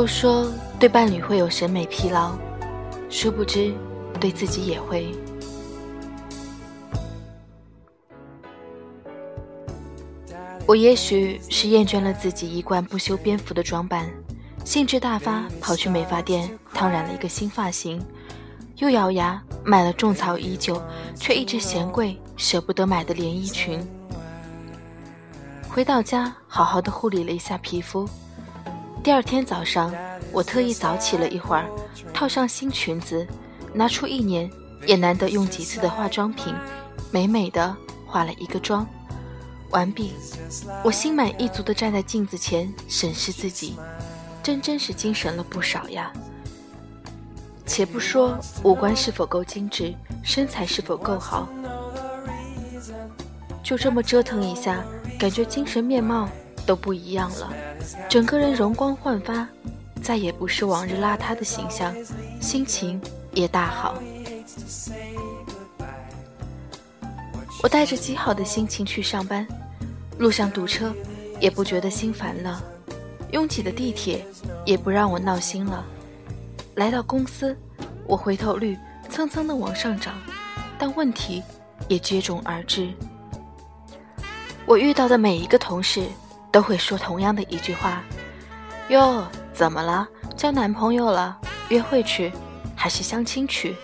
都说对伴侣会有审美疲劳，殊不知对自己也会。我也许是厌倦了自己一贯不修边幅的装扮，兴致大发跑去美发店烫染了一个新发型，又咬牙买了种草已久却一直嫌贵舍不得买的连衣裙。回到家，好好的护理了一下皮肤。第二天早上，我特意早起了一会儿，套上新裙子，拿出一年也难得用几次的化妆品，美美的化了一个妆。完毕，我心满意足地站在镜子前审视自己，真真是精神了不少呀。且不说五官是否够精致，身材是否够好，就这么折腾一下，感觉精神面貌都不一样了，整个人容光焕发，再也不是往日邋遢的形象，心情也大好。我带着极好的心情去上班。路上堵车，也不觉得心烦了；拥挤的地铁，也不让我闹心了。来到公司，我回头率蹭蹭的往上涨，但问题也接踵而至。我遇到的每一个同事都会说同样的一句话：“哟，怎么了？交男朋友了？约会去，还是相亲去？”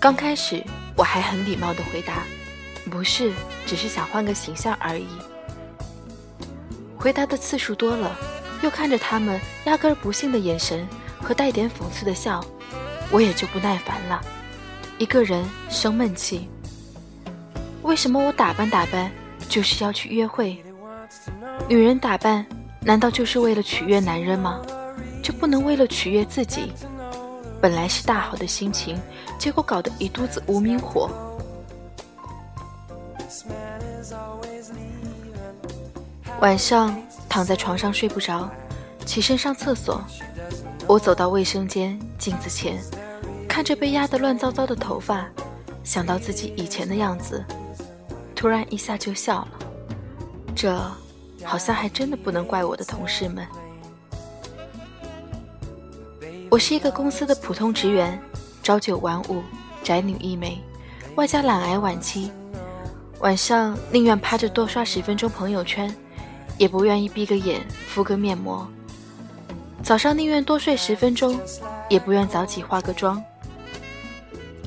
刚开始，我还很礼貌的回答。不是，只是想换个形象而已。回答的次数多了，又看着他们压根儿不信的眼神和带点讽刺的笑，我也就不耐烦了，一个人生闷气。为什么我打扮打扮就是要去约会？女人打扮难道就是为了取悦男人吗？就不能为了取悦自己？本来是大好的心情，结果搞得一肚子无名火。晚上躺在床上睡不着，起身上厕所。我走到卫生间镜子前，看着被压得乱糟糟的头发，想到自己以前的样子，突然一下就笑了。这好像还真的不能怪我的同事们。我是一个公司的普通职员，朝九晚五，宅女一枚，外加懒癌晚期，晚上宁愿趴着多刷十分钟朋友圈。也不愿意闭个眼敷个面膜，早上宁愿多睡十分钟，也不愿早起化个妆。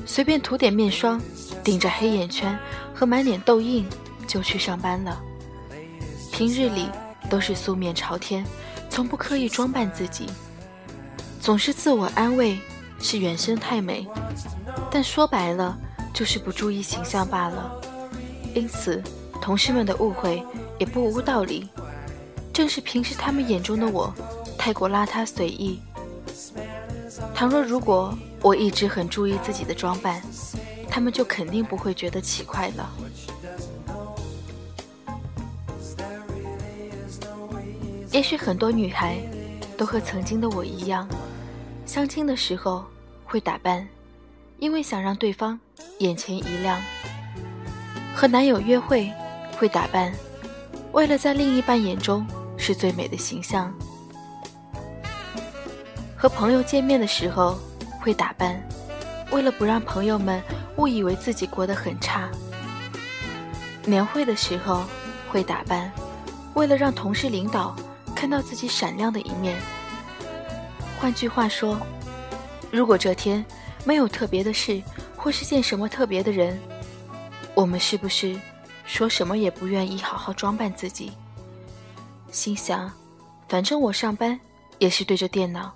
随便涂点面霜，顶着黑眼圈和满脸痘印就去上班了。平日里都是素面朝天，从不刻意装扮自己，总是自我安慰是原生太美，但说白了就是不注意形象罢了。因此，同事们的误会也不无道理。正是平时他们眼中的我，太过邋遢随意。倘若如果我一直很注意自己的装扮，他们就肯定不会觉得奇怪了。也许很多女孩都和曾经的我一样，相亲的时候会打扮，因为想让对方眼前一亮；和男友约会会打扮，为了在另一半眼中。是最美的形象。和朋友见面的时候会打扮，为了不让朋友们误以为自己过得很差。年会的时候会打扮，为了让同事领导看到自己闪亮的一面。换句话说，如果这天没有特别的事，或是见什么特别的人，我们是不是说什么也不愿意好好装扮自己？心想，反正我上班也是对着电脑，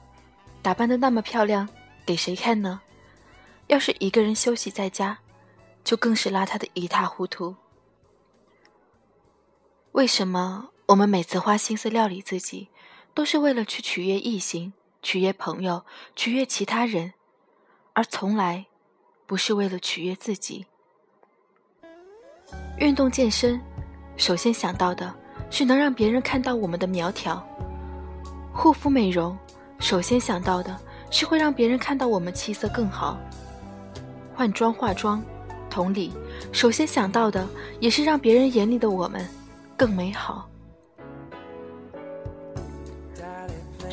打扮的那么漂亮，给谁看呢？要是一个人休息在家，就更是邋遢的一塌糊涂。为什么我们每次花心思料理自己，都是为了去取悦异性、取悦朋友、取悦其他人，而从来不是为了取悦自己？运动健身，首先想到的。是能让别人看到我们的苗条。护肤美容，首先想到的是会让别人看到我们气色更好。换装化妆，同理，首先想到的也是让别人眼里的我们更美好。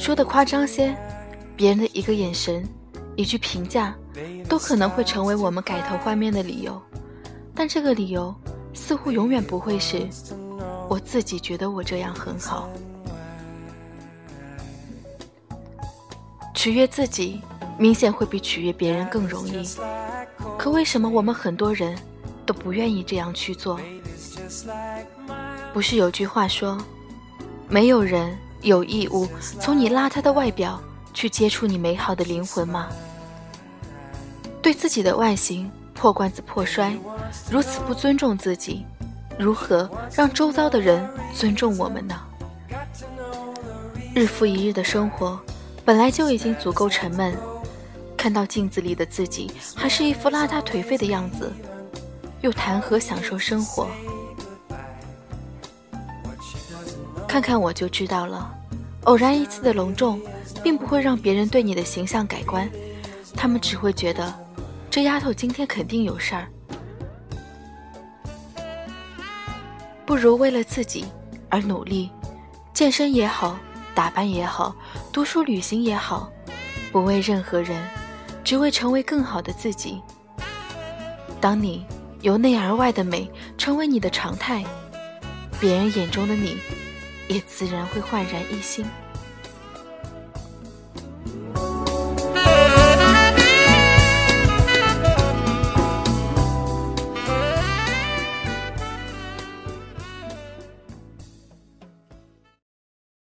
说的夸张些，别人的一个眼神、一句评价，都可能会成为我们改头换面的理由。但这个理由，似乎永远不会是我自己觉得我这样很好。取悦自己，明显会比取悦别人更容易。可为什么我们很多人都不愿意这样去做？不是有句话说，没有人有义务从你邋遢的外表去接触你美好的灵魂吗？对自己的外形破罐子破摔，如此不尊重自己，如何让周遭的人尊重我们呢？日复一日的生活。本来就已经足够沉闷，看到镜子里的自己还是一副邋遢颓废的样子，又谈何享受生活？看看我就知道了，偶然一次的隆重，并不会让别人对你的形象改观，他们只会觉得这丫头今天肯定有事儿。不如为了自己而努力，健身也好。打扮也好，读书旅行也好，不为任何人，只为成为更好的自己。当你由内而外的美成为你的常态，别人眼中的你，也自然会焕然一新。